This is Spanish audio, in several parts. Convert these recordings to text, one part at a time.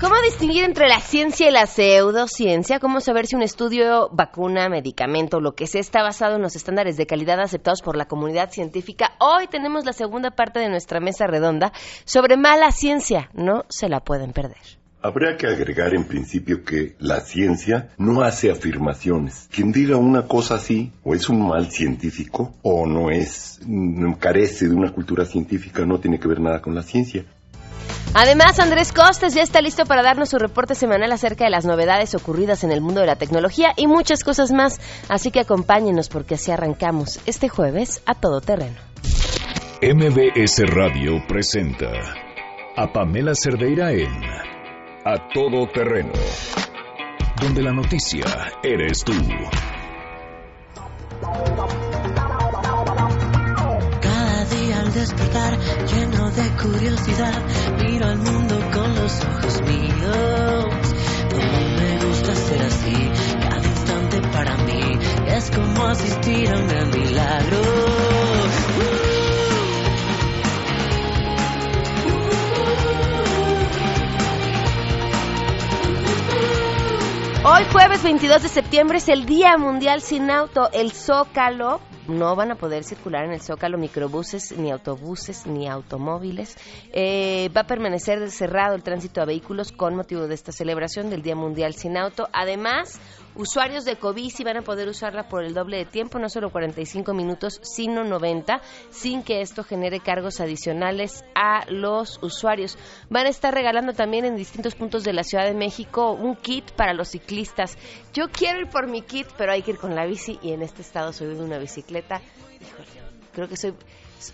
¿Cómo distinguir entre la ciencia y la pseudociencia? ¿Cómo saber si un estudio, vacuna, medicamento, lo que sea, está basado en los estándares de calidad aceptados por la comunidad científica? Hoy tenemos la segunda parte de nuestra mesa redonda sobre mala ciencia. No se la pueden perder. Habría que agregar en principio que la ciencia no hace afirmaciones. Quien diga una cosa así, o es un mal científico, o no es, carece de una cultura científica, no tiene que ver nada con la ciencia. Además, Andrés Costes ya está listo para darnos su reporte semanal acerca de las novedades ocurridas en el mundo de la tecnología y muchas cosas más. Así que acompáñenos porque así arrancamos este jueves a todo terreno. MBS Radio presenta a Pamela Cerdeira en A Todo Terreno, donde la noticia eres tú. Cada día al despertar, lleno de curiosidad, miro al mundo con los ojos míos. Como me gusta ser así, cada instante para mí es como asistir a un gran milagro. Hoy jueves 22 de septiembre es el Día Mundial sin Auto. El Zócalo no van a poder circular en el Zócalo microbuses, ni autobuses, ni automóviles. Eh, va a permanecer cerrado el tránsito a vehículos con motivo de esta celebración del Día Mundial sin Auto. Además, usuarios de Covici van a poder usarla por el doble de tiempo, no solo 45 minutos, sino 90, sin que esto genere cargos adicionales a los usuarios. Van a estar regalando también en distintos puntos de la Ciudad de México un kit para los ciclistas. Yo quiero ir por mi kit, pero hay que ir con la bici y en este estado soy de una bicicleta. Híjole, creo que soy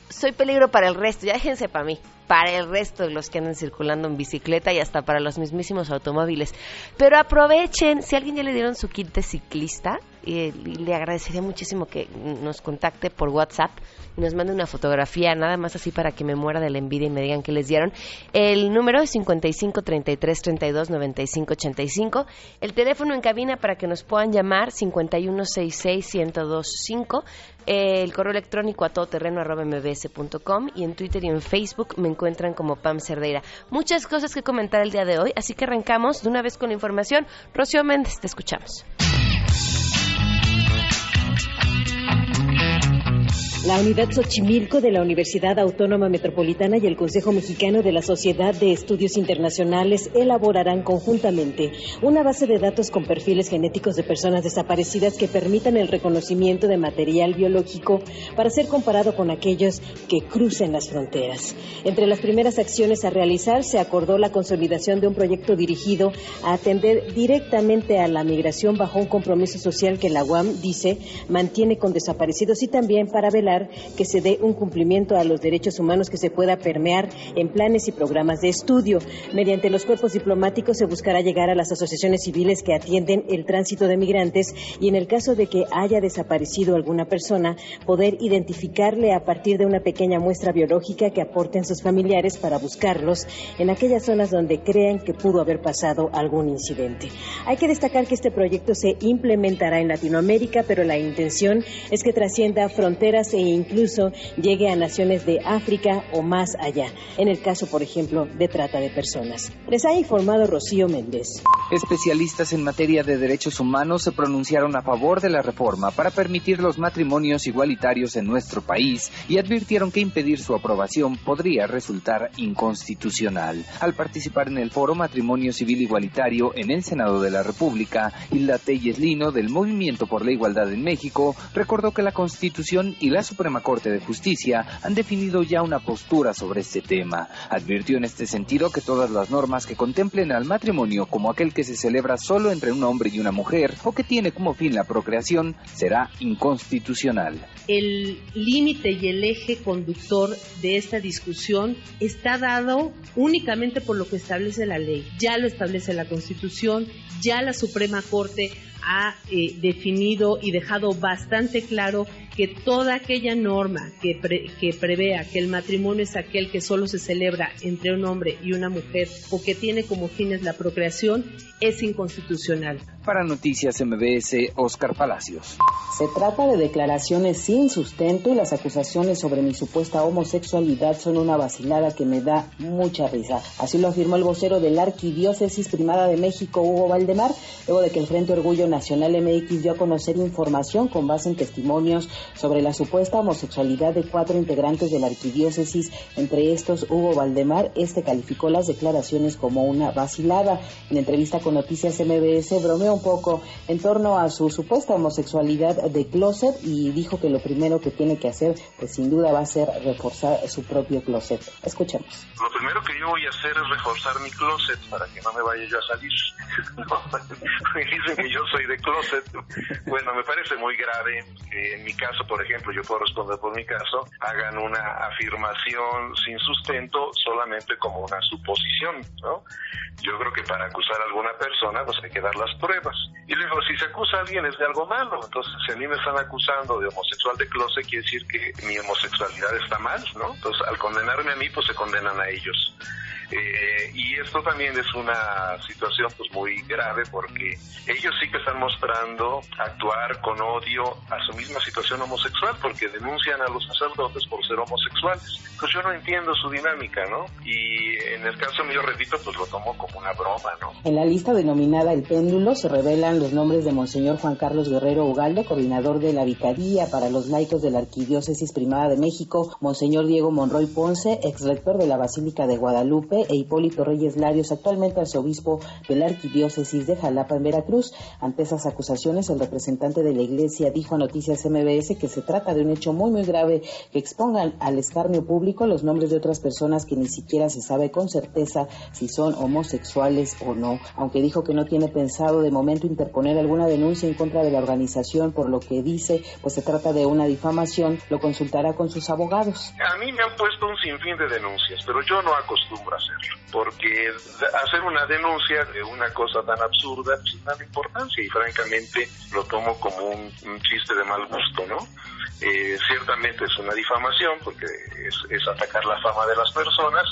soy peligro para el resto, ya déjense para mí, para el resto de los que andan circulando en bicicleta y hasta para los mismísimos automóviles. Pero aprovechen, si alguien ya le dieron su kit de ciclista, eh, le agradecería muchísimo que nos contacte por WhatsApp y nos mande una fotografía, nada más así para que me muera de la envidia y me digan que les dieron. El número es 55 33 32 95 85. El teléfono en cabina para que nos puedan llamar 51 66 1025. El correo electrónico a todoterreno.mbs.com y en Twitter y en Facebook me encuentran como Pam Cerdeira. Muchas cosas que comentar el día de hoy, así que arrancamos de una vez con la información. Rocío Méndez, te escuchamos. La Unidad Xochimilco de la Universidad Autónoma Metropolitana y el Consejo Mexicano de la Sociedad de Estudios Internacionales elaborarán conjuntamente una base de datos con perfiles genéticos de personas desaparecidas que permitan el reconocimiento de material biológico para ser comparado con aquellos que crucen las fronteras. Entre las primeras acciones a realizar se acordó la consolidación de un proyecto dirigido a atender directamente a la migración bajo un compromiso social que la UAM dice mantiene con desaparecidos y también para velar que se dé un cumplimiento a los derechos humanos que se pueda permear en planes y programas de estudio. Mediante los cuerpos diplomáticos se buscará llegar a las asociaciones civiles que atienden el tránsito de migrantes y en el caso de que haya desaparecido alguna persona, poder identificarle a partir de una pequeña muestra biológica que aporten sus familiares para buscarlos en aquellas zonas donde crean que pudo haber pasado algún incidente. Hay que destacar que este proyecto se implementará en Latinoamérica, pero la intención es que trascienda fronteras e incluso llegue a naciones de África o más allá, en el caso, por ejemplo, de trata de personas. Les ha informado Rocío Méndez. Especialistas en materia de derechos humanos se pronunciaron a favor de la reforma para permitir los matrimonios igualitarios en nuestro país y advirtieron que impedir su aprobación podría resultar inconstitucional. Al participar en el foro Matrimonio Civil Igualitario en el Senado de la República, Hilda Telles Lino del Movimiento por la Igualdad en México recordó que la Constitución y la Suprema Corte de Justicia han definido ya una postura sobre este tema. Advirtió en este sentido que todas las normas que contemplen al matrimonio como aquel que se celebra solo entre un hombre y una mujer o que tiene como fin la procreación será inconstitucional. El límite y el eje conductor de esta discusión está dado únicamente por lo que establece la ley. Ya lo establece la Constitución, ya la Suprema Corte ha eh, definido y dejado bastante claro que toda aquella norma que, pre, que prevea que el matrimonio es aquel que solo se celebra entre un hombre y una mujer o que tiene como fines la procreación es inconstitucional. Para Noticias MBS, Oscar Palacios. Se trata de declaraciones sin sustento y las acusaciones sobre mi supuesta homosexualidad son una vacilada que me da mucha risa. Así lo afirmó el vocero de la Arquidiócesis Primada de México, Hugo Valdemar, luego de que el Frente Orgullo Nacional MX dio a conocer información con base en testimonios sobre la supuesta homosexualidad de cuatro integrantes de la Arquidiócesis. Entre estos, Hugo Valdemar, este calificó las declaraciones como una vacilada. En entrevista con Noticias MBS, bromeó un poco en torno a su supuesta homosexualidad de closet y dijo que lo primero que tiene que hacer, pues sin duda va a ser reforzar su propio closet. Escuchemos. Lo primero que yo voy a hacer es reforzar mi closet para que no me vaya yo a salir. me dicen que yo soy de closet. Bueno, me parece muy grave que en mi caso, por ejemplo, yo puedo responder por mi caso, hagan una afirmación sin sustento solamente como una suposición, ¿no? Yo creo que para acusar a alguna persona, pues hay que dar las pruebas. Y luego, si se acusa a alguien es de algo malo. Entonces, si a mí me están acusando de homosexual de closet, quiere decir que mi homosexualidad está mal, ¿no? Entonces, al condenarme a mí, pues se condenan a ellos. Eh, y esto también es una situación pues muy grave porque ellos sí que están mostrando actuar con odio a su misma situación homosexual porque denuncian a los sacerdotes por ser homosexuales. Pues yo no entiendo su dinámica, ¿no? Y en el caso mío, repito, pues lo tomo como una broma, ¿no? En la lista denominada El Péndulo se revelan los nombres de Monseñor Juan Carlos Guerrero Ugalde, coordinador de la Vicaría para los laicos de la Arquidiócesis Primada de México, Monseñor Diego Monroy Ponce, ex rector de la Basílica de E Hipólito Reyes Larios, actualmente arzobispo de la Arquidiócesis de Jalapa en Veracruz. Ante esas acusaciones, el representante de la Iglesia dijo a Noticias MBS que se trata de un hecho muy muy grave que expongan al escarnio público los nombres de otras personas que ni siquiera se sabe con certeza si son homosexuales o no, aunque dijo que no tiene pensado de momento interponer alguna denuncia en contra de la organización por lo que dice, pues se trata de una difamación, lo consultará con sus abogados. A mí me han puesto un sinfín de denuncias, pero yo no acostumbro a hacerlo porque hacer una denuncia de una cosa tan absurda pues nada importancia y francamente lo tomo como un, chiste de mal gusto, ¿no? Eh, ciertamente es una difamación porque es atacar la fama de las personas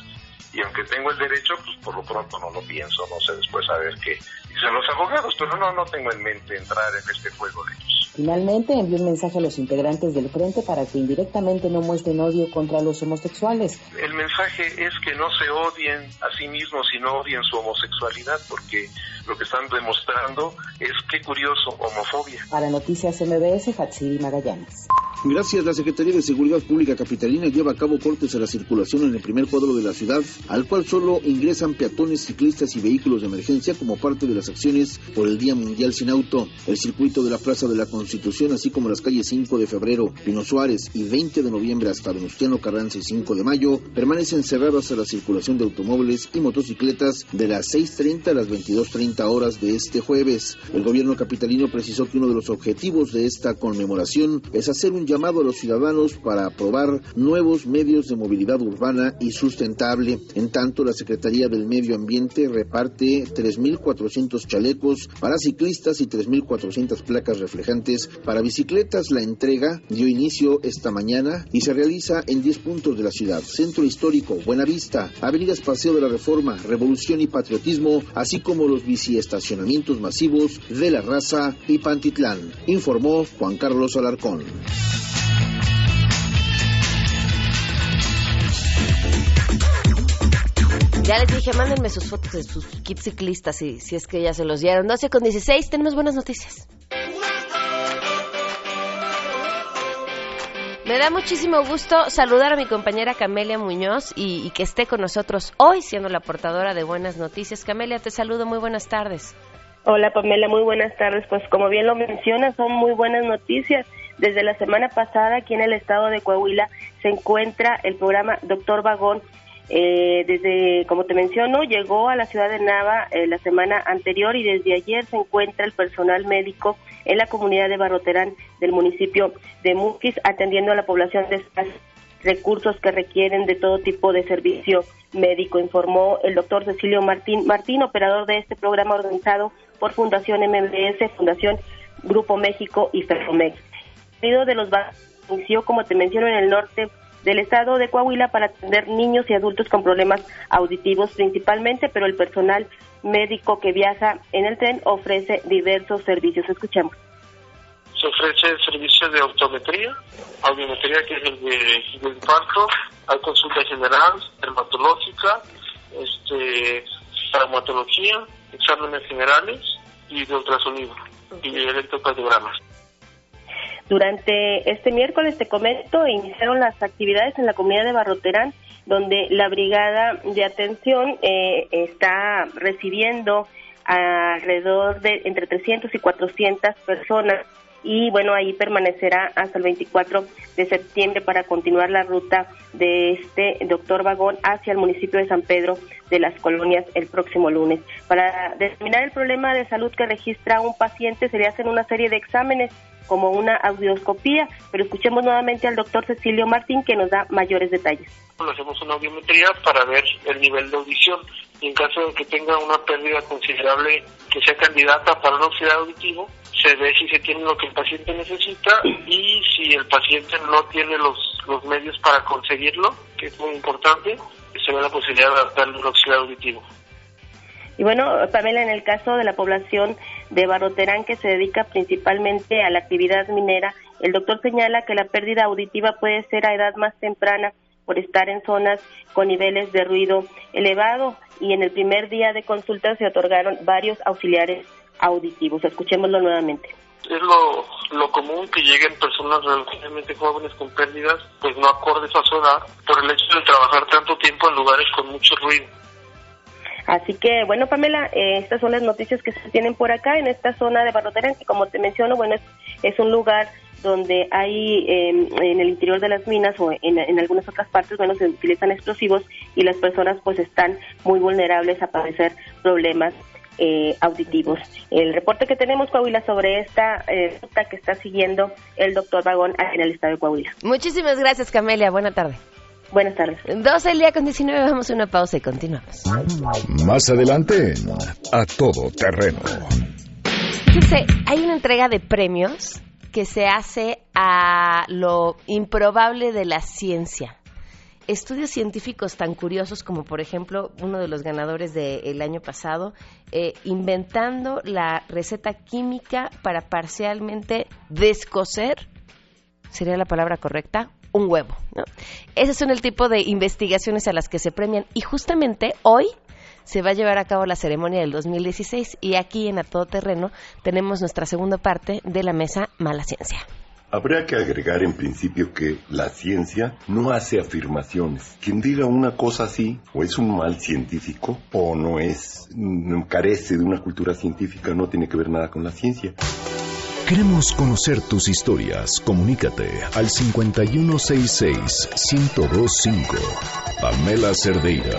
y aunque tengo el derecho, pues por lo pronto no lo pienso, no sé después a ver qué dicen los abogados, pero no, no tengo en mente entrar en este juego de ellos. Finalmente envió un mensaje a los integrantes del frente para que indirectamente no muestren odio contra los homosexuales. El mensaje es que no se odien a sí mismos y no odien su homosexualidad, porque lo que están demostrando es, qué curioso, homofobia. Para Noticias MBS, Hatsiri Magallanes. Gracias, la Secretaría de Seguridad Pública Capitalina lleva a cabo cortes a la circulación en el primer cuadro de la ciudad, al cual solo ingresan peatones, ciclistas y vehículos de emergencia como parte de las acciones por el Día Mundial Sin Auto. El circuito de la Plaza de la Constitución, así como las calles 5 de febrero, Pino Suárez y 20 de noviembre hasta Venustiano Carranza y 5 de mayo, permanecen cerradas a la circulación de automóviles y motocicletas de las 6.30 a las 22.30 horas de este jueves. El gobierno capitalino precisó que uno de los objetivos de esta conmemoración es hacer un llamado a los ciudadanos para aprobar nuevos medios de movilidad urbana y sustentable. En tanto, la Secretaría del Medio Ambiente reparte 3.400 chalecos para ciclistas y 3.400 placas reflejantes para bicicletas. La entrega dio inicio esta mañana y se realiza en 10 puntos de la ciudad. Centro Histórico, Buenavista, Avenidas Paseo de la Reforma, Revolución y Patriotismo, así como los biciestacionamientos masivos de La Raza y Pantitlán, informó Juan Carlos Alarcón. Ya les dije, mándenme sus fotos de sus kits ciclistas si, si es que ya se los dieron. 12 con 16, tenemos buenas noticias. Me da muchísimo gusto saludar a mi compañera Camelia Muñoz y, y, que esté con nosotros hoy siendo la portadora de buenas noticias. Camelia, te saludo, muy buenas tardes. Hola Pamela, muy buenas tardes. Pues como bien lo mencionas, son muy buenas noticias. Desde la semana pasada aquí en el estado de Coahuila se encuentra el programa Doctor Vagón eh, desde, como te menciono, llegó a la ciudad de Nava eh, la semana anterior y desde ayer se encuentra el personal médico en la comunidad de Barroterán del municipio de Muquis atendiendo a la población de estos recursos que requieren de todo tipo de servicio médico, informó el doctor Cecilio Martín, Martín, operador de este programa organizado por Fundación MBS, Fundación Grupo México y Ferromex. El de los inició, como te menciono, en el norte del estado de Coahuila para atender niños y adultos con problemas auditivos principalmente, pero el personal médico que viaja en el tren ofrece diversos servicios. Escuchemos. Se ofrece el servicio de optometría, audiometría que es el de, de infarto, hay consulta general, dermatológica, este, traumatología, exámenes generales y de ultrasonido y electrocardiogramas. Durante este miércoles, te comento, iniciaron las actividades en la comunidad de Barroterán, donde la brigada de atención eh, está recibiendo alrededor de entre 300 y 400 personas y bueno, ahí permanecerá hasta el 24 de septiembre para continuar la ruta de este doctor Vagón hacia el municipio de San Pedro de las Colonias el próximo lunes. Para determinar el problema de salud que registra un paciente se le hacen una serie de exámenes como una audioscopía, pero escuchemos nuevamente al doctor Cecilio Martín que nos da mayores detalles. Hacemos una audiometría para ver el nivel de audición y en caso de que tenga una pérdida considerable que sea candidata para un oxidado auditivo, se ve si se tiene lo que el paciente necesita y si el paciente no tiene los, los medios para conseguirlo, que es muy importante, se ve la posibilidad de adaptarle un oxidado auditivo. Y bueno, Pamela, en el caso de la población de Barroterán que se dedica principalmente a la actividad minera, el doctor señala que la pérdida auditiva puede ser a edad más temprana por estar en zonas con niveles de ruido elevado y en el primer día de consulta se otorgaron varios auxiliares auditivos. Escuchémoslo nuevamente. Es lo, lo común que lleguen personas relativamente jóvenes con pérdidas, pues no acordes a su edad, por el hecho de trabajar tanto tiempo en lugares con mucho ruido. Así que, bueno, Pamela, eh, estas son las noticias que se tienen por acá en esta zona de Barroterán, que como te menciono, bueno, es, es un lugar donde hay em, en el interior de las minas o en, en, algunas otras partes, bueno, se utilizan explosivos y las personas pues están muy vulnerables a padecer problemas eh, auditivos. El reporte que tenemos, Coahuila, sobre esta eh, ruta que está siguiendo el doctor Vagón en el estado de Coahuila. Muchísimas gracias, Camelia. Buena tarde. Buenas tardes. 12 el día con 19, vamos a una pausa y continuamos. Más adelante A Todo Terreno. Hay una entrega de premios que se hace a lo improbable de la ciencia. Estudios científicos tan curiosos como, por ejemplo, uno de los ganadores del año pasado, eh, inventando la receta química para parcialmente descoser, sería la palabra correcta, un huevo. ¿no? Ese son el tipo de investigaciones a las que se premian. Y justamente hoy se va a llevar a cabo la ceremonia del 2016 y aquí en A Todo Terreno tenemos nuestra segunda parte de la mesa Mala Ciencia. Habría que agregar en principio que la ciencia no hace afirmaciones. Quien diga una cosa así, o es un mal científico, o no es, carece de una cultura científica, no tiene que ver nada con la ciencia. Queremos conocer tus historias. Comunícate al 5166-1025. Pamela Cerdeira.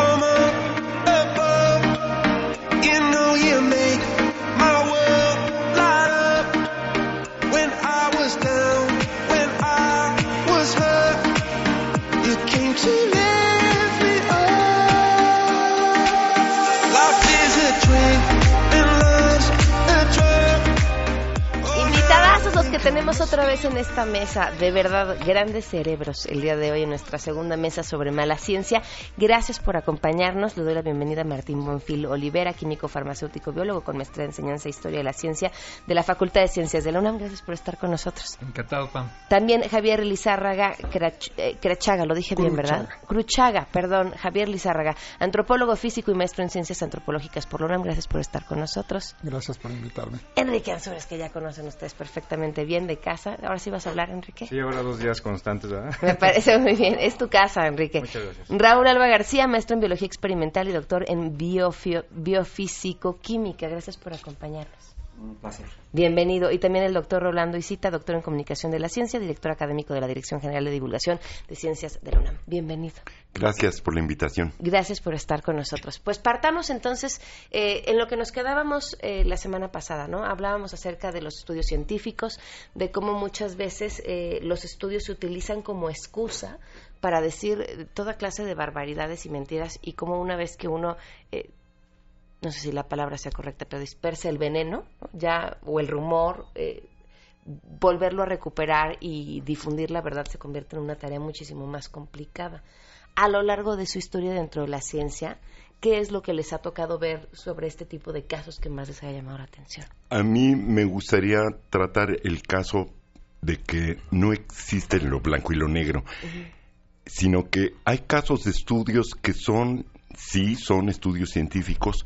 Tenemos otra vez en esta mesa, de verdad, grandes cerebros el día de hoy en nuestra segunda mesa sobre mala ciencia. Gracias por acompañarnos. Le doy la bienvenida a Martín Bonfil Olivera, químico farmacéutico biólogo con maestría en enseñanza e historia de la ciencia de la Facultad de Ciencias de la UNAM. Gracias por estar con nosotros. Encantado, Pam. También Javier Lizárraga Crachaga, lo dije bien, ¿verdad? Cruchaga, perdón, Javier Lizárraga, antropólogo físico y maestro en ciencias antropológicas por la UNAM. Gracias por estar con nosotros. Gracias por invitarme. Enrique Ansures, que ya conocen ustedes perfectamente bien de casa. Ahora sí vas a hablar, Enrique. Sí, ahora dos días constantes, ¿verdad? Me parece muy bien. Es tu casa, Enrique. Muchas gracias. Raúl Alba García, maestro en biología experimental y doctor en biofísico-química. Gracias por acompañarnos. Un placer. Bienvenido. Y también el doctor Rolando Isita, doctor en Comunicación de la Ciencia, director académico de la Dirección General de Divulgación de Ciencias de la UNAM. Bienvenido. Gracias por la invitación. Gracias por estar con nosotros. Pues partamos entonces eh, en lo que nos quedábamos eh, la semana pasada, ¿no? Hablábamos acerca de los estudios científicos, de cómo muchas veces eh, los estudios se utilizan como excusa para decir toda clase de barbaridades y mentiras y cómo una vez que uno no sé si la palabra sea correcta, pero dispersa el veneno, ya o el rumor, volverlo a recuperar y difundir la verdad se convierte en una tarea muchísimo más complicada. A lo largo de su historia dentro de la ciencia, ¿qué es lo que les ha tocado ver sobre este tipo de casos que más les haya llamado la atención? A mí me gustaría tratar el caso de que no existe lo blanco y lo negro, sino que hay casos de estudios que son, sí, son estudios científicos,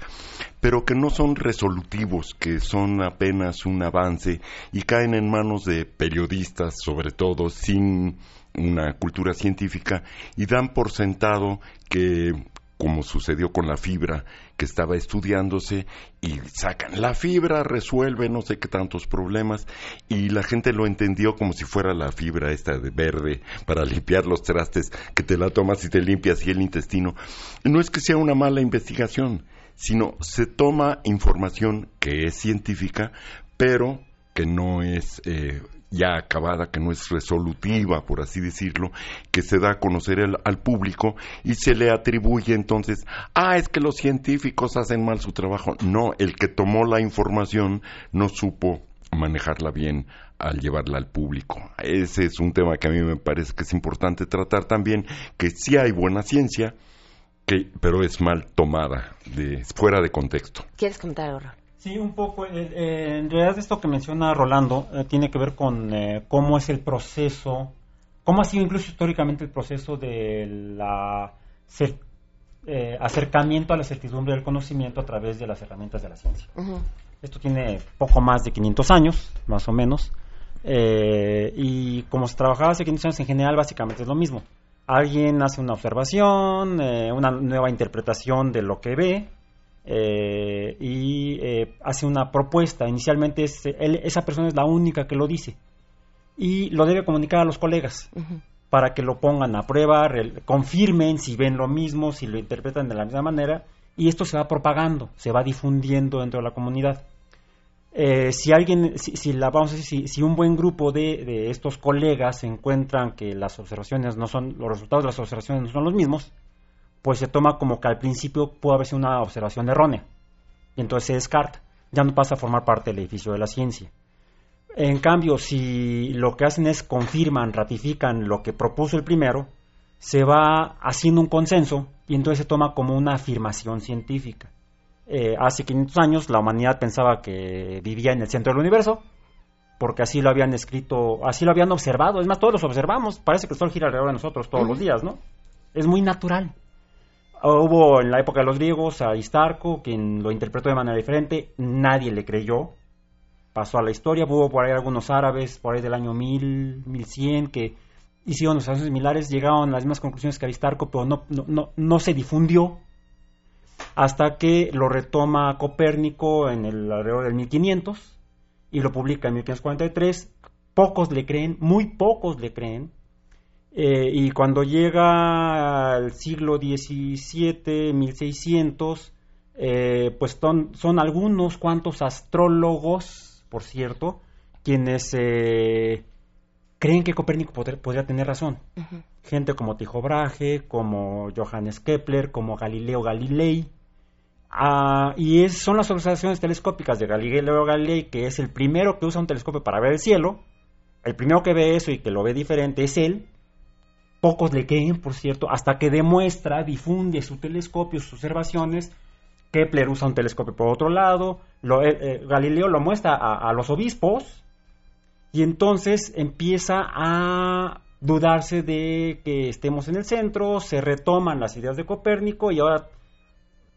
pero que no son resolutivos, que son apenas un avance y caen en manos de periodistas, sobre todo, sin una cultura científica y dan por sentado que como sucedió con la fibra que estaba estudiándose y sacan la fibra resuelve no sé qué tantos problemas y la gente lo entendió como si fuera la fibra esta de verde para limpiar los trastes que te la tomas y te limpias y el intestino. No es que sea una mala investigación sino se toma información que es científica pero que no es eh, ya acabada, que no es resolutiva, por así decirlo, que se da a conocer al público y se le atribuye entonces, ah, es que los científicos hacen mal su trabajo. No, el que tomó la información no supo manejarla bien al llevarla al público. Ese es un tema que a mí me parece que es importante tratar también, que sí hay buena ciencia, que, pero es mal tomada, de, fuera de contexto. ¿Quieres comentar ahora? Sí, un poco. Eh, eh, en realidad esto que menciona Rolando eh, tiene que ver con cómo es el proceso, cómo ha sido incluso históricamente el proceso de la acercamiento a la certidumbre del conocimiento a través de las herramientas de la ciencia. Esto tiene poco más de 500 años, más o menos, y como se trabajaba hace 500 años en general, básicamente es lo mismo. Alguien hace una observación, una nueva interpretación de lo que ve, eh, y eh, hace una propuesta. Inicialmente esa persona es la única que lo dice y lo debe comunicar a los colegas para que lo pongan a prueba, confirmen si ven lo mismo, si lo interpretan de la misma manera y esto se va propagando, se va difundiendo dentro de la comunidad. Eh, si alguien, si, la, vamos a decir, si, un buen grupo de, de, estos colegas encuentran que las observaciones no son, los resultados de las observaciones no son los mismos, pues se toma como que al principio pudo haber sido una observación errónea. Y entonces se descarta. Ya no pasa a formar parte del edificio de la ciencia. En cambio, si lo que hacen es confirman, ratifican lo que propuso el primero, se va haciendo un consenso y entonces se toma como una afirmación científica. Eh, hace 500 años la humanidad pensaba que vivía en el centro del universo, porque así lo habían escrito, así lo habían observado. Es más, todos lo observamos. Parece que el Sol gira alrededor de nosotros todos los días, ¿no? Es muy natural. Hubo en la época de los griegos a Istarco, quien lo interpretó de manera diferente, nadie le creyó, pasó a la historia, hubo por ahí algunos árabes, por ahí del año 1000, 1100, que hicieron observaciones similares, llegaron a las mismas conclusiones que Aristarco, pero no, no, no, se difundió hasta que lo retoma Copérnico en el alrededor del 1500 y lo publica en 1543. Pocos le creen, muy pocos le creen, eh, y cuando llega al siglo XVII, 1600, eh, pues son, algunos cuantos astrólogos, por cierto, quienes eh, creen que Copérnico podría tener razón. Gente como Tycho Brahe, como Johannes Kepler, como Galileo Galilei. Ah, y es, son las observaciones telescópicas de Galileo Galilei, que es el primero que usa un telescopio para ver el cielo. El primero que ve eso y que lo ve diferente es él Pocos le creen, por cierto, hasta que demuestra, difunde su telescopio, sus observaciones. Kepler usa un telescopio por otro lado. Eh, eh, Galileo lo muestra a, los obispos. Y entonces empieza a dudarse de que estemos en el centro, se retoman las ideas de Copérnico y ahora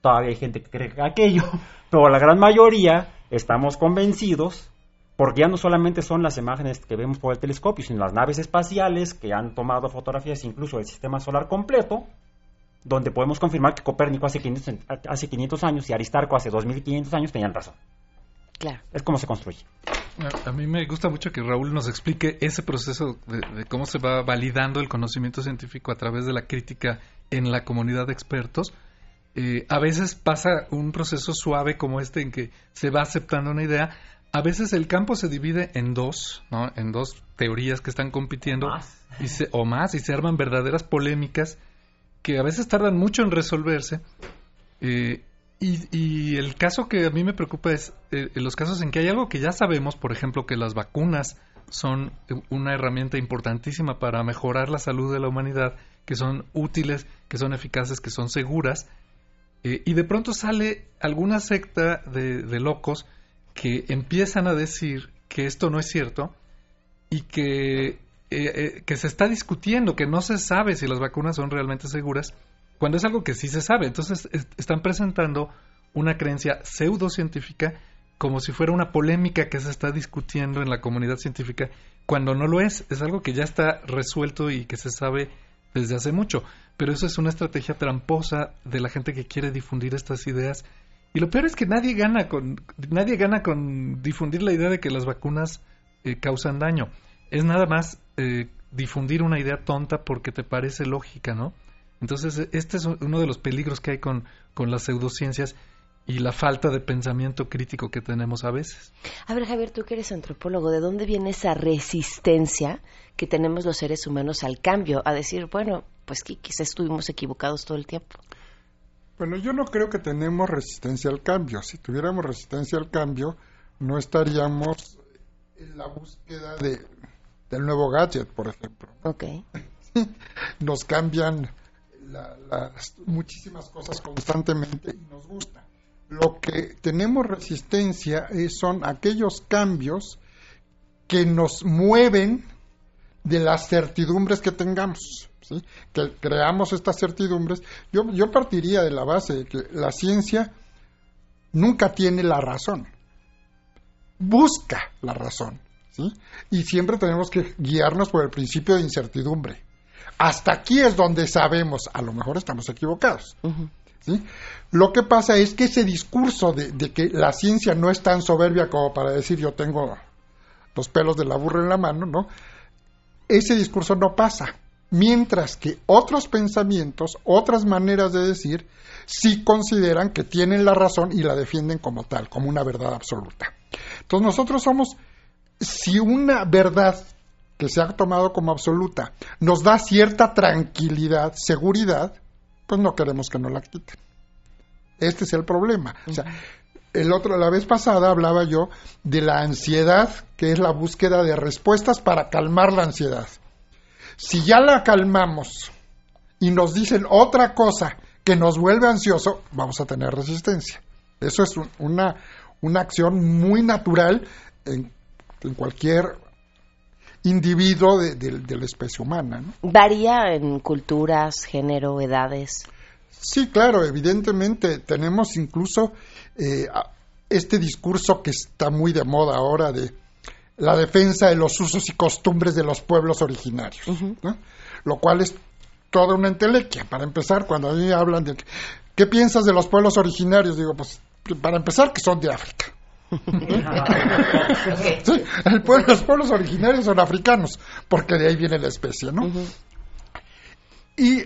todavía hay gente que cree aquello, pero la gran mayoría estamos convencidos porque ya no solamente son las imágenes que vemos por el telescopio, sino las naves espaciales que han tomado fotografías incluso del sistema solar completo, donde podemos confirmar que Copérnico hace 500, hace 500 años y Aristarco hace 2500 años tenían razón. Claro. Es como se construye. A, mí me gusta mucho que Raúl nos explique ese proceso de, cómo se va validando el conocimiento científico a través de la crítica en la comunidad de expertos. Eh, a veces pasa un proceso suave como este en que se va aceptando una idea. A veces el campo se divide en dos, ¿no? En dos teorías que están compitiendo Y se, o más y se arman verdaderas polémicas que a veces tardan mucho en resolverse. Eh, y, el caso que a mí me preocupa es eh, los casos en que hay algo que ya sabemos, por ejemplo, que las vacunas son una herramienta importantísima para mejorar la salud de la humanidad, que son útiles, que son eficaces, que son seguras, eh, y de pronto sale alguna secta de, locos que empiezan a decir que esto no es cierto y que, eh, que se está discutiendo, que no se sabe si las vacunas son realmente seguras cuando es algo que sí se sabe. Entonces están presentando una creencia pseudocientífica como si fuera una polémica que se está discutiendo en la comunidad científica, cuando no lo es. Es algo que ya está resuelto y que se sabe desde hace mucho. Pero eso es una estrategia tramposa de la gente que quiere difundir estas ideas. Y lo peor es que nadie gana con, nadie gana con difundir la idea de que las vacunas eh, causan daño. Es nada más eh, difundir una idea tonta porque te parece lógica, ¿no? Entonces, e, este es uno de los peligros que hay con, con las pseudociencias y la falta de pensamiento crítico que tenemos a veces. A ver, Javier, tú que eres antropólogo, ¿de dónde viene esa resistencia que tenemos los seres humanos al cambio? A decir, bueno, pues quizás estuvimos equivocados todo el tiempo. Bueno, yo no creo que tenemos resistencia al cambio. Si tuviéramos resistencia al cambio, no estaríamos en la búsqueda de, del nuevo gadget, por ejemplo. Ok. Nos cambian las muchísimas cosas constantemente y nos gusta. Lo que tenemos resistencia son aquellos cambios que nos mueven de las certidumbres que tengamos. ¿Sí? Que creamos estas certidumbres. Yo, yo partiría de la base de que la ciencia nunca tiene la razón. Busca la razón. ¿sí? Y siempre tenemos que guiarnos por el principio de incertidumbre. Hasta aquí es donde sabemos, a lo mejor estamos equivocados. ¿sí? Lo que pasa es que ese discurso de, que la ciencia no es tan soberbia como para decir yo tengo los pelos de la burra en la mano, ¿no? Ese discurso no pasa. Mientras que otros pensamientos, otras maneras de decir, sí consideran que tienen la razón y la defienden como tal, como una verdad absoluta. Entonces nosotros somos, si una verdad que se ha tomado como absoluta nos da cierta tranquilidad, seguridad, pues no queremos que nos la quiten. Este es el problema. O sea, el otro, la vez pasada hablaba yo de la ansiedad, que es la búsqueda de respuestas para calmar la ansiedad. Si ya la calmamos y nos dicen otra cosa que nos vuelve ansioso, vamos a tener resistencia. Eso es una, una acción muy natural en, en cualquier individuo de, la especie humana. ¿Varía en culturas, género, edades? Sí, claro, evidentemente tenemos incluso eh, este discurso que está muy de moda ahora de la defensa de los usos y costumbres de los pueblos originarios, lo cual es toda una entelequia. Para empezar, cuando a mí hablan de qué piensas de los pueblos originarios, digo, pues para empezar que son de África los pueblos originarios son africanos, porque de ahí viene la especie, ¿no? Y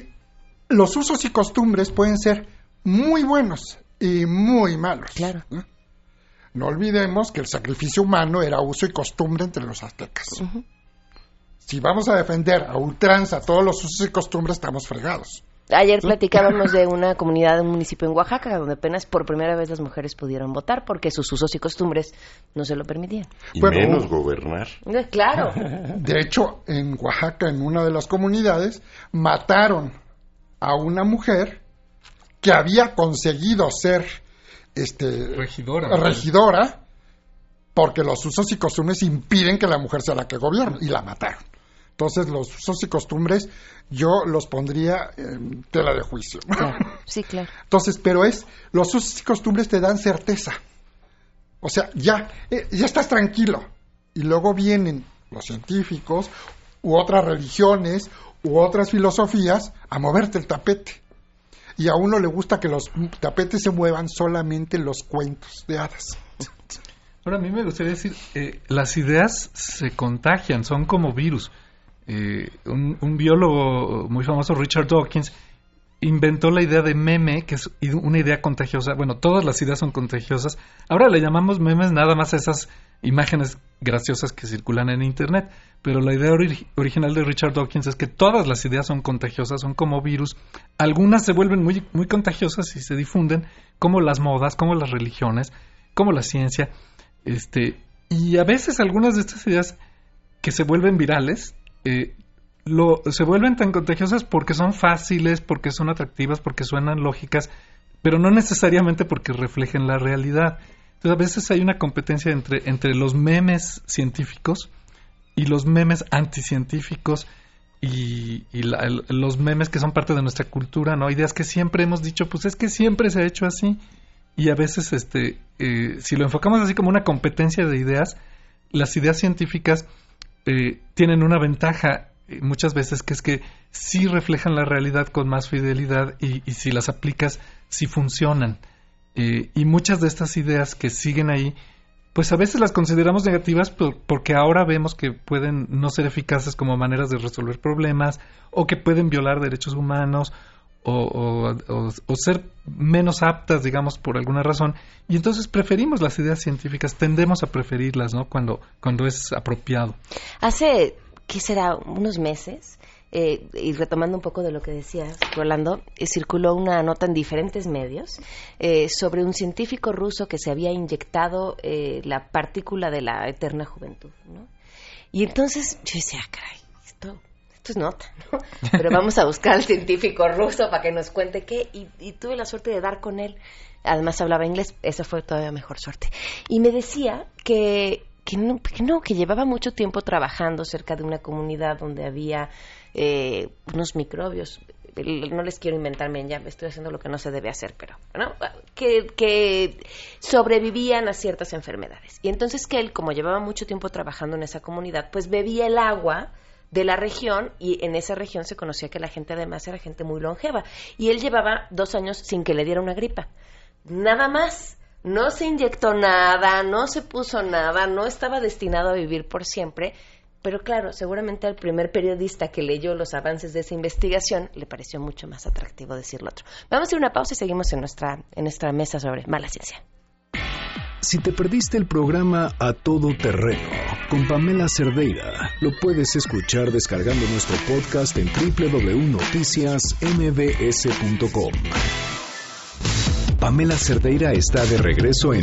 los usos y costumbres pueden ser muy buenos y muy malos. Claro. ¿no? Olvidemos que el sacrificio humano era uso y costumbre entre los aztecas. Si vamos a defender a ultranza todos los usos y costumbres, estamos fregados. Ayer platicábamos de una comunidad, de un municipio en Oaxaca, donde apenas por primera vez las mujeres pudieron votar porque sus usos y costumbres no se lo permitían. Y menos gobernar. Eh, claro. De hecho, en Oaxaca, en una de las comunidades, mataron a una mujer que había conseguido ser este, regidora. regidora porque los usos y costumbres impiden que la mujer sea la que gobierne y la mataron. Entonces, los usos y costumbres yo los pondría en tela de juicio. Sí, claro. Entonces, pero es, los usos y costumbres te dan certeza. O sea, ya, eh, ya estás tranquilo. Y luego vienen los científicos u otras religiones u otras filosofías a moverte el tapete. Y a uno le gusta que los tapetes se muevan solamente en los cuentos de hadas. Ahora, a mí me gustaría decir, eh, las ideas se contagian, son como virus. Eh, un, biólogo muy famoso, Richard Dawkins, inventó la idea de meme, que es una idea contagiosa. Bueno, todas las ideas son contagiosas. Ahora le llamamos memes nada más esas imágenes graciosas que circulan en Internet. Pero la idea original de Richard Dawkins es que todas las ideas son contagiosas, son como virus. Algunas se vuelven muy, muy contagiosas y se difunden, como las modas, como las religiones, como la ciencia. Este, y a veces algunas de estas ideas que se vuelven virales eh, lo, se vuelven tan contagiosas porque son fáciles, porque son atractivas, porque suenan lógicas, pero no necesariamente porque reflejen la realidad. Entonces a veces hay una competencia entre, entre los memes científicos y los memes anticientíficos y, y los memes que son parte de nuestra cultura, ¿no? Ideas que siempre hemos dicho, pues es que siempre se ha hecho así. Y a veces, este, eh, si lo enfocamos así como una competencia de ideas, las ideas científicas eh, tienen una ventaja eh, muchas veces que es que sí reflejan la realidad con más fidelidad y, y si las aplicas, sí funcionan. Y muchas de estas ideas que siguen ahí pues a veces las consideramos negativas porque ahora vemos que pueden no ser eficaces como maneras de resolver problemas o que pueden violar derechos humanos o, ser menos aptas, digamos, por alguna razón. Y entonces preferimos las ideas científicas, tendemos a preferirlas, ¿no? Cuando, cuando es apropiado. Hace, ¿qué será? Unos meses eh, y retomando un poco de lo que decías, Rolando, eh, circuló una nota en diferentes medios eh, sobre un científico ruso que se había inyectado la partícula de la eterna juventud, ¿no? Y entonces yo decía, ah, caray, esto, esto es nota, ¿no? Pero vamos a buscar al científico ruso para que nos cuente qué, y, y tuve la suerte de dar con él. Además hablaba inglés, esa fue todavía mejor suerte. Y me decía que que no, que no, que llevaba mucho tiempo trabajando cerca de una comunidad donde había eh, unos microbios. No les quiero inventarme, ya estoy haciendo lo que no se debe hacer, pero que sobrevivían a ciertas enfermedades. Y entonces que él, como llevaba mucho tiempo trabajando en esa comunidad, pues bebía el agua de la región y en esa región se conocía que la gente además era gente muy longeva. Y él llevaba dos años sin que le diera una gripa. Nada más no se inyectó nada, no se puso nada, no estaba destinado a vivir por siempre, pero claro, seguramente al primer periodista que leyó los avances de esa investigación le pareció mucho más atractivo decir lo otro. Vamos a a una pausa y seguimos en nuestra, en nuestra mesa sobre mala ciencia. Si te perdiste el programa A Todo Terreno con Pamela Cerdeira, lo puedes escuchar descargando nuestro podcast en www.noticiasmbs.com. Pamela Cerdeira está de regreso en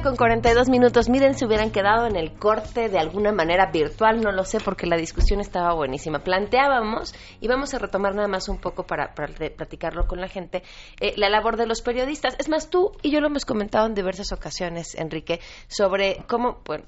12 del día con 42 minutos. Miren, si hubieran quedado en el corte de alguna manera virtual, no lo sé, porque la discusión estaba buenísima. Planteábamos, y vamos a retomar nada más un poco para, platicarlo con la gente, eh, la labor de los periodistas. Es más, tú y yo lo hemos comentado en diversas ocasiones, Enrique, sobre cómo, bueno,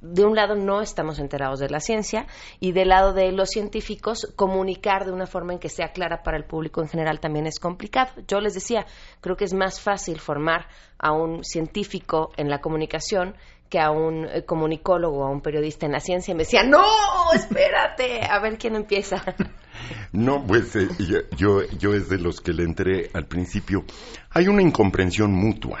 de un lado no estamos enterados de la ciencia y del lado de los científicos comunicar de una forma en que sea clara para el público en general también es complicado. Yo les decía, creo que es más fácil formar a un científico en la comunicación que a un eh, comunicólogo, a un periodista en la ciencia, y me decía, no, espérate, a ver quién empieza. No, pues eh, yo, yo es de los que le entré al principio. Hay una incomprensión mutua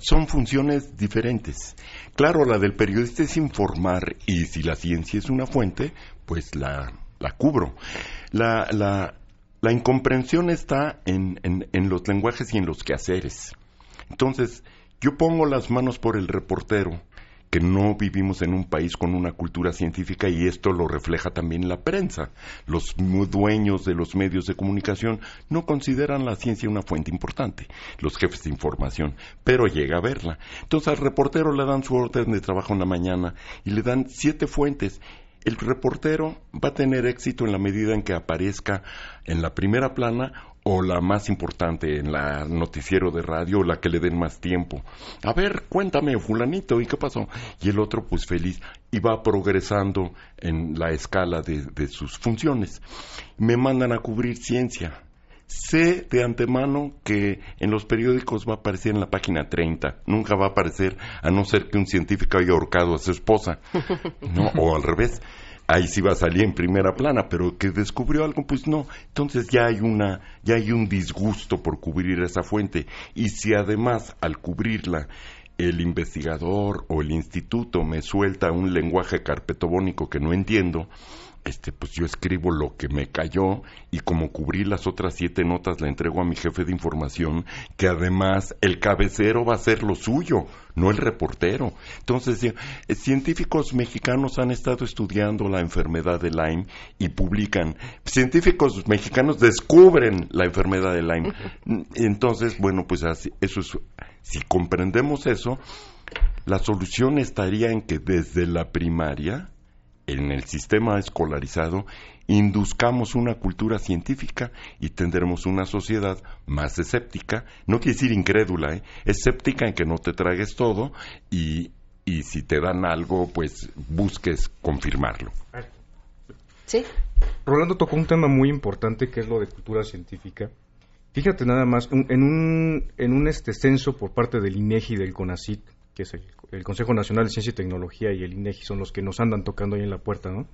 son funciones diferentes. Claro, la del periodista es informar y si la ciencia es una fuente, pues la, la cubro. La, la, la incomprensión está en, en, en los lenguajes y en los quehaceres. Entonces, yo pongo las manos por el reportero que no vivimos en un país con una cultura científica y esto lo refleja también la prensa. Los dueños de los medios de comunicación no consideran la ciencia una fuente importante, los jefes de información, pero llega a verla. Entonces al reportero le dan su orden de trabajo en la mañana y le dan siete fuentes el reportero va a tener éxito en la medida en que aparezca en la primera plana o la más importante en la noticiero de radio, la que le den más tiempo. A ver, cuéntame, fulanito, ¿y qué pasó? Y el otro, pues feliz, y va progresando en la escala de, de sus funciones. Me mandan a cubrir ciencia. sé de antemano que en los periódicos va a aparecer en la página 30, nunca va a aparecer a no ser que un científico haya ahorcado a su esposa, ¿no? O al revés ahí sí va a salir en primera plana, pero que descubrió algo, pues no. Entonces ya hay una, ya hay un disgusto por cubrir esa fuente. Y si además al cubrirla el investigador o el instituto me suelta un lenguaje carpetobónico que no entiendo, este, pues yo escribo lo que me cayó y como cubrí las otras siete notas la entrego a mi jefe de información, que además el cabecero va a ser lo suyo, no el reportero. Entonces, eh, científicos mexicanos han estado estudiando la enfermedad de Lyme y publican. Científicos mexicanos descubren la enfermedad de Lyme. Entonces, bueno, pues así, eso es, si comprendemos eso, la solución estaría en que desde la primaria, en el sistema escolarizado induzcamos una cultura científica y tendremos una sociedad más escéptica, no quiere decir incrédula, ¿eh? escéptica en que no te tragues todo y, y si te dan algo, pues busques confirmarlo. Sí. Rolando tocó un tema muy importante que es lo de cultura científica. Fíjate nada más, en un, en un este censo por parte del INEGI y del CONACIT, que es el, Consejo Nacional de Ciencia y Tecnología y el INEGI son los que nos andan tocando ahí en la puerta, ¿no?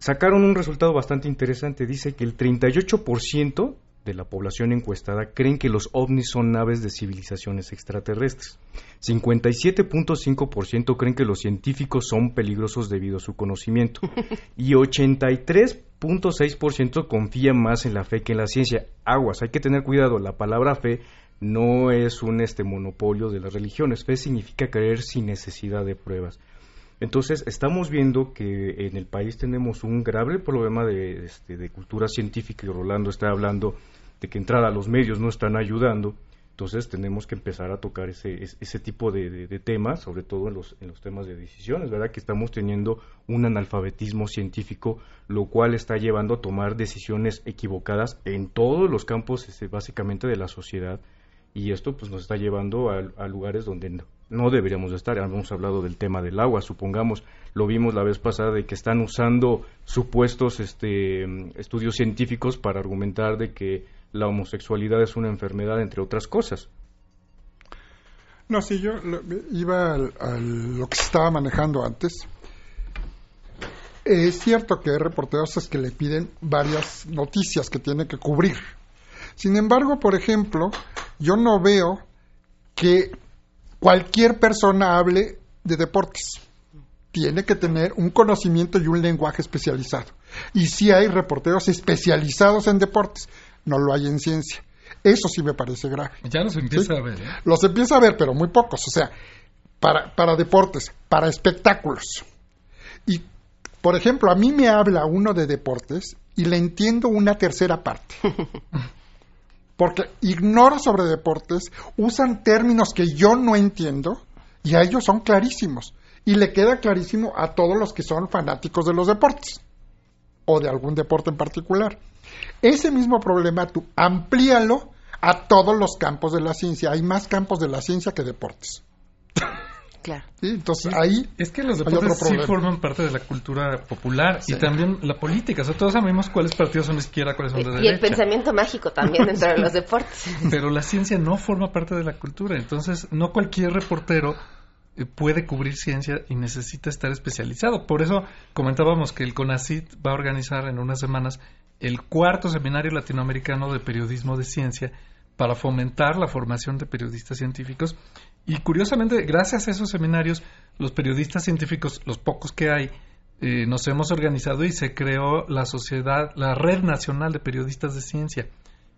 Sacaron un resultado bastante interesante. Dice que el 38% de la población encuestada creen que los ovnis son naves de civilizaciones extraterrestres. 57.5% creen que los científicos son peligrosos debido a su conocimiento. Y 83.6% confía más en la fe que en la ciencia. Aguas, hay que tener cuidado. La palabra fe no es un este monopolio de las religiones. Fe significa creer sin necesidad de pruebas. Entonces, estamos viendo que en el país tenemos un grave problema de, este, de cultura científica y Rolando está hablando de que entrada los medios no están ayudando. Entonces tenemos que empezar a tocar ese, ese tipo de, de, temas, sobre todo en los, en los temas de decisiones, ¿verdad? Que estamos teniendo un analfabetismo científico, lo cual está llevando a tomar decisiones equivocadas en todos los campos, este, básicamente, de la sociedad y esto pues nos está llevando a, lugares donde no, deberíamos estar. Hemos hablado del tema del agua, supongamos, lo vimos la vez pasada de que están usando supuestos este, estudios científicos para argumentar de que la homosexualidad es una enfermedad, entre otras cosas. No, sí, yo iba a lo que se estaba manejando antes. Es cierto que hay reporteros que le piden varias noticias que tiene que cubrir sin embargo, por ejemplo, yo no veo que cualquier persona hable de deportes. Tiene que tener un conocimiento y un lenguaje especializado. Y si hay reporteros especializados en deportes, no lo hay en ciencia. Eso sí me parece grave. Ya los empieza a ver. ¿eh? Los empieza a ver, pero muy pocos. O sea, para, para deportes, para espectáculos. Y, por ejemplo, a mí me habla uno de deportes y le entiendo una tercera parte. porque ignoro sobre deportes, usan términos que yo no entiendo y a ellos son clarísimos. Y le queda clarísimo a todos los que son fanáticos de los deportes o de algún deporte en particular. Ese mismo problema tú amplíalo a todos los campos de la ciencia. Hay más campos de la ciencia que deportes. Claro. Entonces ahí. Es que los deportes sí forman parte de la cultura popular y también la política. O sea, todos sabemos cuáles partidos son de izquierda, cuáles son de derecha. Y el pensamiento mágico también dentro de los deportes. Pero la ciencia no forma parte de la cultura. Entonces, no cualquier reportero eh, puede cubrir ciencia y necesita estar especializado. Por eso comentábamos que el CONACIT va a organizar en unas semanas el cuarto seminario latinoamericano de periodismo de ciencia para fomentar la formación de periodistas científicos y curiosamente, gracias a esos seminarios, los periodistas científicos, los pocos que hay, eh, nos hemos organizado y se creó la sociedad, la Red Nacional de Periodistas de Ciencia,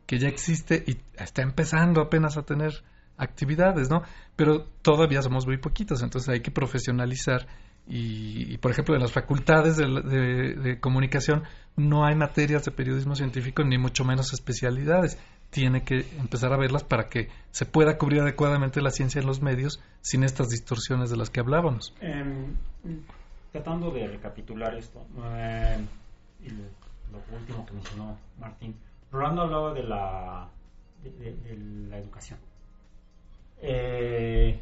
que ya existe y está empezando apenas a tener actividades, ¿no? Pero todavía somos muy poquitos, entonces hay que profesionalizar y, por ejemplo, en las facultades de, comunicación no hay materias de periodismo científico ni mucho menos especialidades tiene que empezar a verlas para que se pueda cubrir adecuadamente la ciencia en los medios sin estas distorsiones de las que hablábamos. Em, tratando de recapitular esto, eh, y lo, último que mencionó Martín, Rolando hablaba de la, de, la educación. Eh,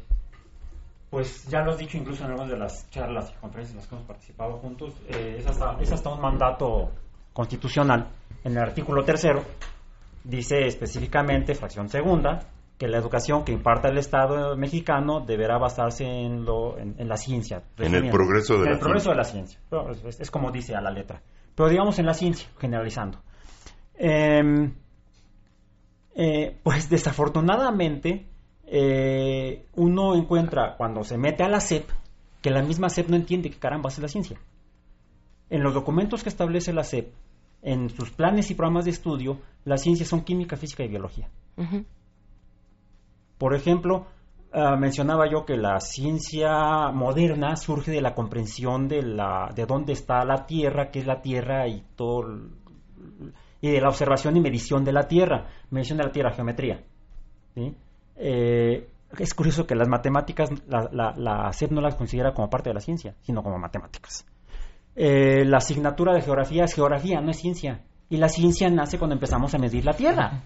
pues ya lo has dicho incluso en algunas de las charlas y conferencias en las que hemos participado juntos, eh, es, hasta, es hasta un mandato constitucional en el artículo tercero dice específicamente, fracción segunda, que la educación que imparta el Estado mexicano deberá basarse en, lo, en, la ciencia. En el progreso de, en la, el progreso ciencia. de la ciencia. Es, es, como dice a la letra. Pero digamos en la ciencia, generalizando. Eh, eh, pues desafortunadamente eh, uno encuentra cuando se mete a la SEP que la misma SEP no entiende qué caramba es la ciencia. En los documentos que establece la SEP, en sus planes y programas de estudio, las ciencias son química, física y biología. Por ejemplo, uh, mencionaba yo que la ciencia moderna surge de la comprensión de, la, de dónde está la Tierra, qué es la Tierra y todo y de la observación y medición de la Tierra. Medición de la Tierra, geometría. ¿sí? Eh, es curioso que las matemáticas, la, la, la, SEP no las considera como parte de la ciencia, sino como matemáticas. Eh, la asignatura de geografía es geografía, no es ciencia. Y la ciencia nace cuando empezamos a medir la Tierra.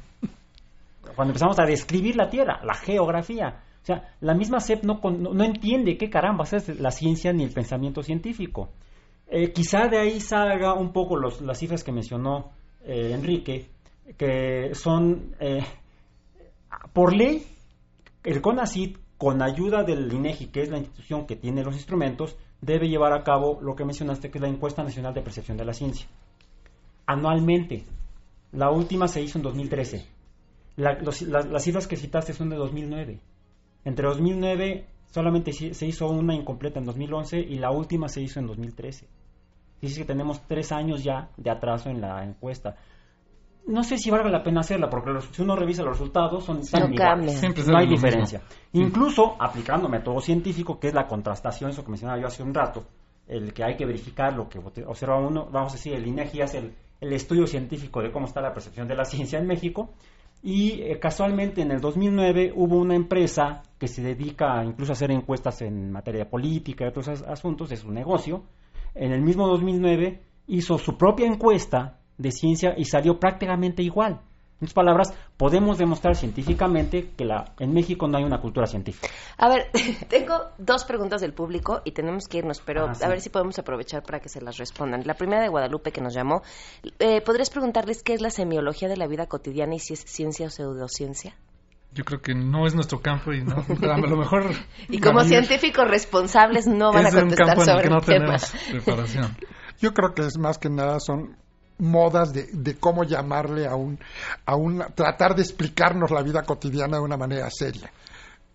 Cuando empezamos a describir la Tierra, la geografía. O sea, la misma SEP no, no, no entiende qué caramba es la ciencia ni el pensamiento científico. Eh, quizá de ahí salga un poco los, las cifras que mencionó eh, Enrique, que son por ley, el CONACYT, con ayuda del INEGI, que es la institución que tiene los instrumentos, debe llevar a cabo lo que mencionaste, que es la encuesta nacional de percepción de la ciencia. Anualmente. La última se hizo en 2013. La, los, la, las cifras que citaste son de 2009. Entre 2009 solamente se hizo una incompleta en 2011 y la última se hizo en 2013. Dice que tenemos tres años ya de atraso en la encuesta. No sé si valga la pena hacerla, porque los, si uno revisa los resultados son no iguales. No hay diferencia. Mismo. Incluso aplicando método científico, que es la contrastación, eso que mencionaba yo hace un rato, el que hay que verificar lo que observa uno, vamos a decir, el INEGI hace el, el estudio científico de cómo está la percepción de la ciencia en México, y eh, casualmente en el 2009 hubo una empresa que se dedica incluso a hacer encuestas en materia de política y otros asuntos, es un negocio, en el mismo 2009 hizo su propia encuesta de ciencia y salió prácticamente igual. En otras palabras, podemos demostrar científicamente que la, en México no hay una cultura científica. A ver, tengo dos preguntas del público y tenemos que irnos, pero ah, sí. a ver si podemos aprovechar para que se las respondan. La primera de Guadalupe que nos llamó, eh, ¿podrías preguntarles qué es la semiología de la vida cotidiana y si es ciencia o pseudociencia? Yo creo que no es nuestro campo y no, a lo mejor... y como científicos responsables no van a contestar un campo en sobre el que no el tema. tenemos preparación. Yo creo que es más que nada son modas de, de, cómo llamarle a un, a un, tratar de explicarnos la vida cotidiana de una manera seria.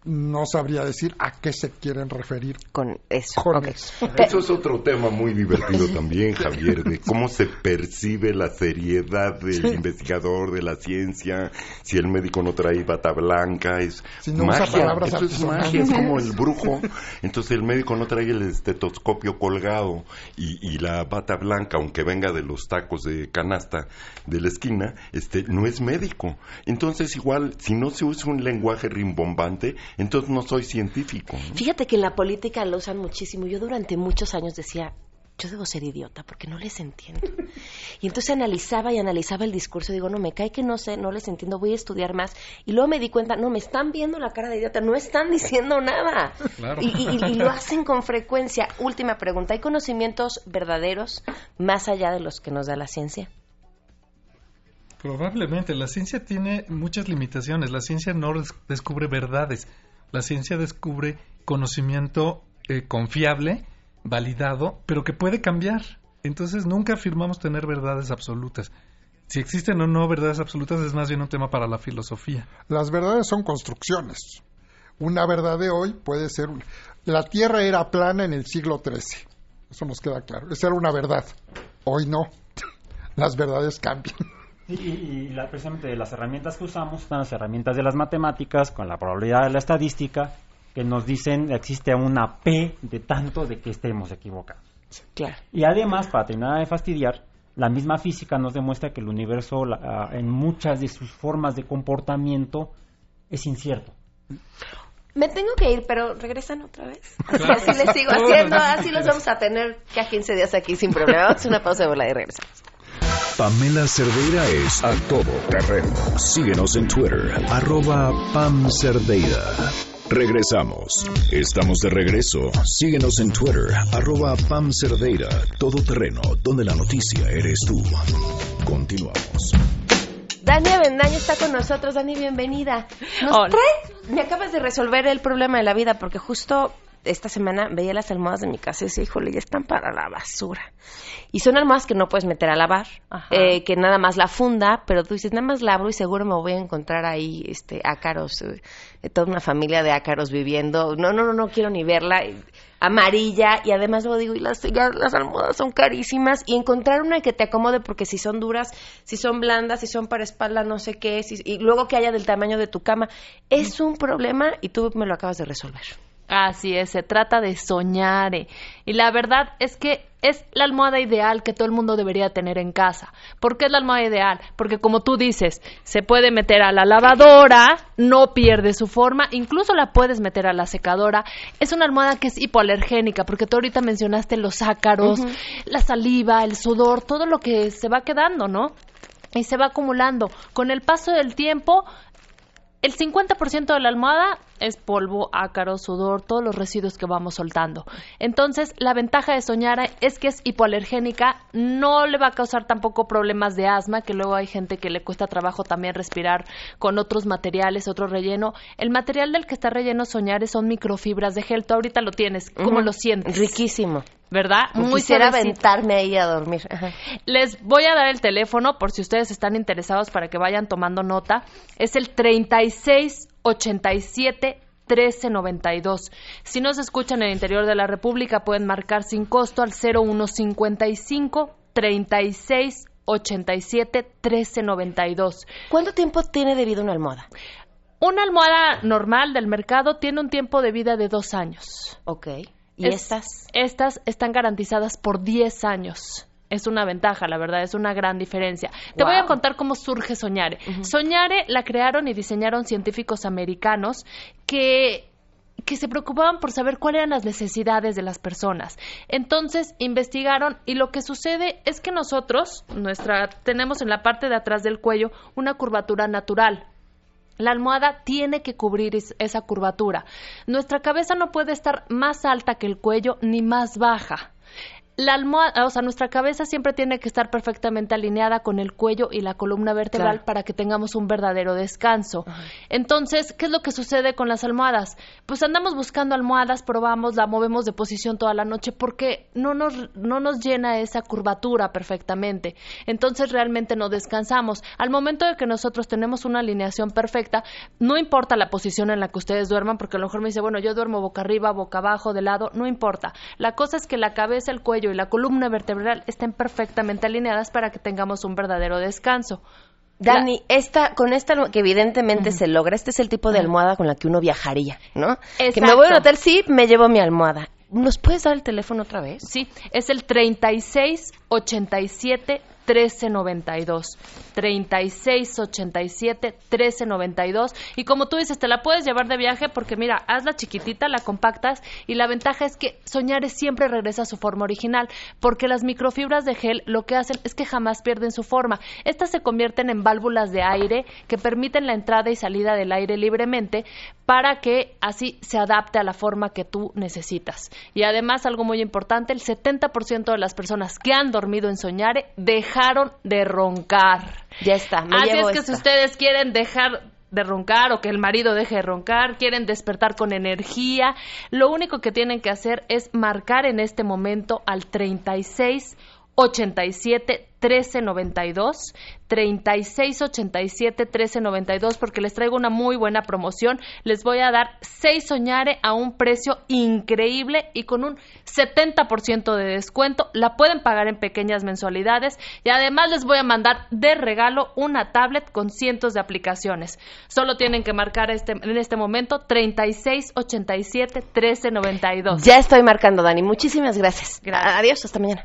No sabría decir a qué se quieren referir con eso. Con okay. eso. Eso es otro tema muy divertido también, Javier, de cómo se percibe la seriedad del Sí. investigador de la ciencia. Si el médico no trae bata blanca, es Si no usa magia. palabras Eso es magia, es como el brujo. Entonces el médico no trae el estetoscopio colgado y, y la bata blanca, aunque venga de los tacos de canasta de la esquina, este no es médico. Entonces igual, si no se usa un lenguaje rimbombante, entonces no soy científico. ¿no? Fíjate que en la política lo usan muchísimo. Yo durante muchos años decía, yo debo ser idiota porque no les entiendo. Y entonces analizaba y analizaba el discurso. Digo, no, me cae que no sé, no les entiendo, voy a estudiar más. Y luego me di cuenta, no, me están viendo la cara de idiota, no están diciendo nada. Claro. Y, y- y lo hacen con frecuencia. Última pregunta, ¿hay conocimientos verdaderos más allá de los que nos da la ciencia? Probablemente. La ciencia tiene muchas limitaciones. La ciencia no des- descubre verdades. La ciencia descubre conocimiento eh, confiable, validado, pero que puede cambiar. Entonces nunca afirmamos tener verdades absolutas. Si existen o no verdades absolutas es más bien un tema para la filosofía. Las verdades son construcciones. Una verdad de hoy puede ser una. La Tierra era plana en el siglo XIII. Eso nos queda claro. Esa era una verdad. Hoy no. Las verdades cambian. Y, y- y la- precisamente las herramientas que usamos son las herramientas de las matemáticas con la probabilidad de la estadística que nos dicen existe una P de tanto de que estemos equivocados. Claro. Y además, para terminar de fastidiar, la misma física nos demuestra que el universo la- ah, en muchas de sus formas de comportamiento es incierto. Me tengo que ir, pero regresan otra vez. Así, Claro. así les sigo haciendo, así los vamos a tener ya 15 días aquí sin problema. Vamos a hacer una pausa de bola y regresamos. Pamela Cerdeira es a todo terreno. Síguenos en Twitter, arroba Pam Cerdeira. Regresamos. Estamos de regreso. Síguenos en Twitter, arroba Pam Cerdeira. Todo terreno, donde la noticia eres tú. Continuamos. Dani Avendaño está con nosotros. Dani, bienvenida. Nos Hola. trae- me acabas de resolver el problema de la vida porque justo esta semana veía las almohadas de mi casa y decía, híjole, ya están para la basura. Y son almohadas que no puedes meter a lavar, eh, que nada más la funda, pero tú dices, nada más la abro y seguro me voy a encontrar ahí este ácaros, eh, toda una familia de ácaros viviendo. No, no, no, no quiero ni verla. eh, amarilla y además luego digo y las, las almohadas son carísimas y encontrar una que te acomode porque si son duras si son blandas si son para espalda no sé qué si- y luego que haya del tamaño de tu cama es un problema y tú me lo acabas de resolver Así es, se trata de soñar. eh. Y la verdad es que es la almohada ideal que todo el mundo debería tener en casa. ¿Por qué es la almohada ideal? Porque como tú dices, se puede meter a la lavadora, no pierde su forma, incluso la puedes meter a la secadora. Es una almohada que es hipoalergénica, porque tú ahorita mencionaste los ácaros, la saliva, el sudor, todo lo que se va quedando, ¿no? Y se va acumulando. Con el paso del tiempo, el 50% de la almohada es polvo, ácaro, sudor, todos los residuos que vamos soltando. Entonces, la ventaja de Soñara es que es hipoalergénica, no le va a causar tampoco problemas de asma, que luego hay gente que le cuesta trabajo también respirar con otros materiales, otro relleno. El material del que está relleno Soñare son microfibras de gel. Tú ahorita lo tienes. ¿Cómo lo sientes? riquísimo ¿Verdad? quisiera suavecito. aventarme ahí a dormir Ajá. Les voy a dar el teléfono por si ustedes están interesados para que vayan tomando nota. Es el 36 87 1392. Si nos escuchan en el interior de la República, pueden marcar sin costo al 0155 36 87 1392. ¿cuánto tiempo tiene de vida una almohada? Una almohada normal del mercado tiene un tiempo de vida de dos años. ok ¿y Es- estas? Estas están garantizadas por 10 años. Es una ventaja, la verdad, es una gran diferencia. Te voy a contar cómo surge Soñare. Soñare la crearon y diseñaron científicos americanos que que se preocupaban por saber cuáles eran las necesidades de las personas. Entonces investigaron y lo que sucede es que nosotros, nuestra, tenemos en la parte de atrás del cuello una curvatura natural. La almohada tiene que cubrir es- esa curvatura. Nuestra cabeza no puede estar más alta que el cuello ni más baja. La almohada, o sea, nuestra cabeza siempre tiene que estar perfectamente alineada con el cuello y la columna vertebral Claro. para que tengamos un verdadero descanso. Entonces, ¿qué es lo que sucede con las almohadas? Pues andamos buscando almohadas, probamos, la movemos de posición toda la noche porque no nos, no nos llena esa curvatura perfectamente. Entonces, realmente no descansamos. Al momento de que nosotros tenemos una alineación perfecta, no importa la posición en la que ustedes duerman, porque a lo mejor me dice, bueno, yo duermo boca arriba, boca abajo, de lado, no importa. La cosa es que la cabeza, el cuello y la columna vertebral estén perfectamente alineadas para que tengamos un verdadero descanso. Dani, esta, con esta que evidentemente se logra, este es el tipo de almohada con la que uno viajaría, ¿no? Que me voy Exacto. hotel, sí, me llevo mi almohada. ¿Nos puedes dar el teléfono otra vez? Sí, es el 36 87 1392. 36 87 1392. Y como tú dices, te la puedes llevar de viaje porque mira, hazla chiquitita, la compactas y la ventaja es que Soñares siempre regresa a su forma original porque las microfibras de gel lo que hacen es que jamás pierden su forma. Estas se convierten en válvulas de aire que permiten la entrada y salida del aire libremente para que así se adapte a la forma que tú necesitas. Y además, algo muy importante, el 70% de las personas que han dormido en Soñare dejaron de roncar. Ya está, me Así llevo es que esta. si ustedes quieren dejar de roncar o que el marido deje de roncar, quieren despertar con energía, lo único que tienen que hacer es marcar en este momento al 36 87 1392 36 87 1392 porque les traigo una muy buena promoción. Les voy a dar 6 soñare a un precio increíble y con un 70% de descuento. La pueden pagar en pequeñas mensualidades y además les voy a mandar de regalo una tablet con cientos de aplicaciones. Solo tienen que marcar este, en este momento 36 87 1392. Ya estoy marcando, Dani. Muchísimas gracias. Adiós, hasta mañana.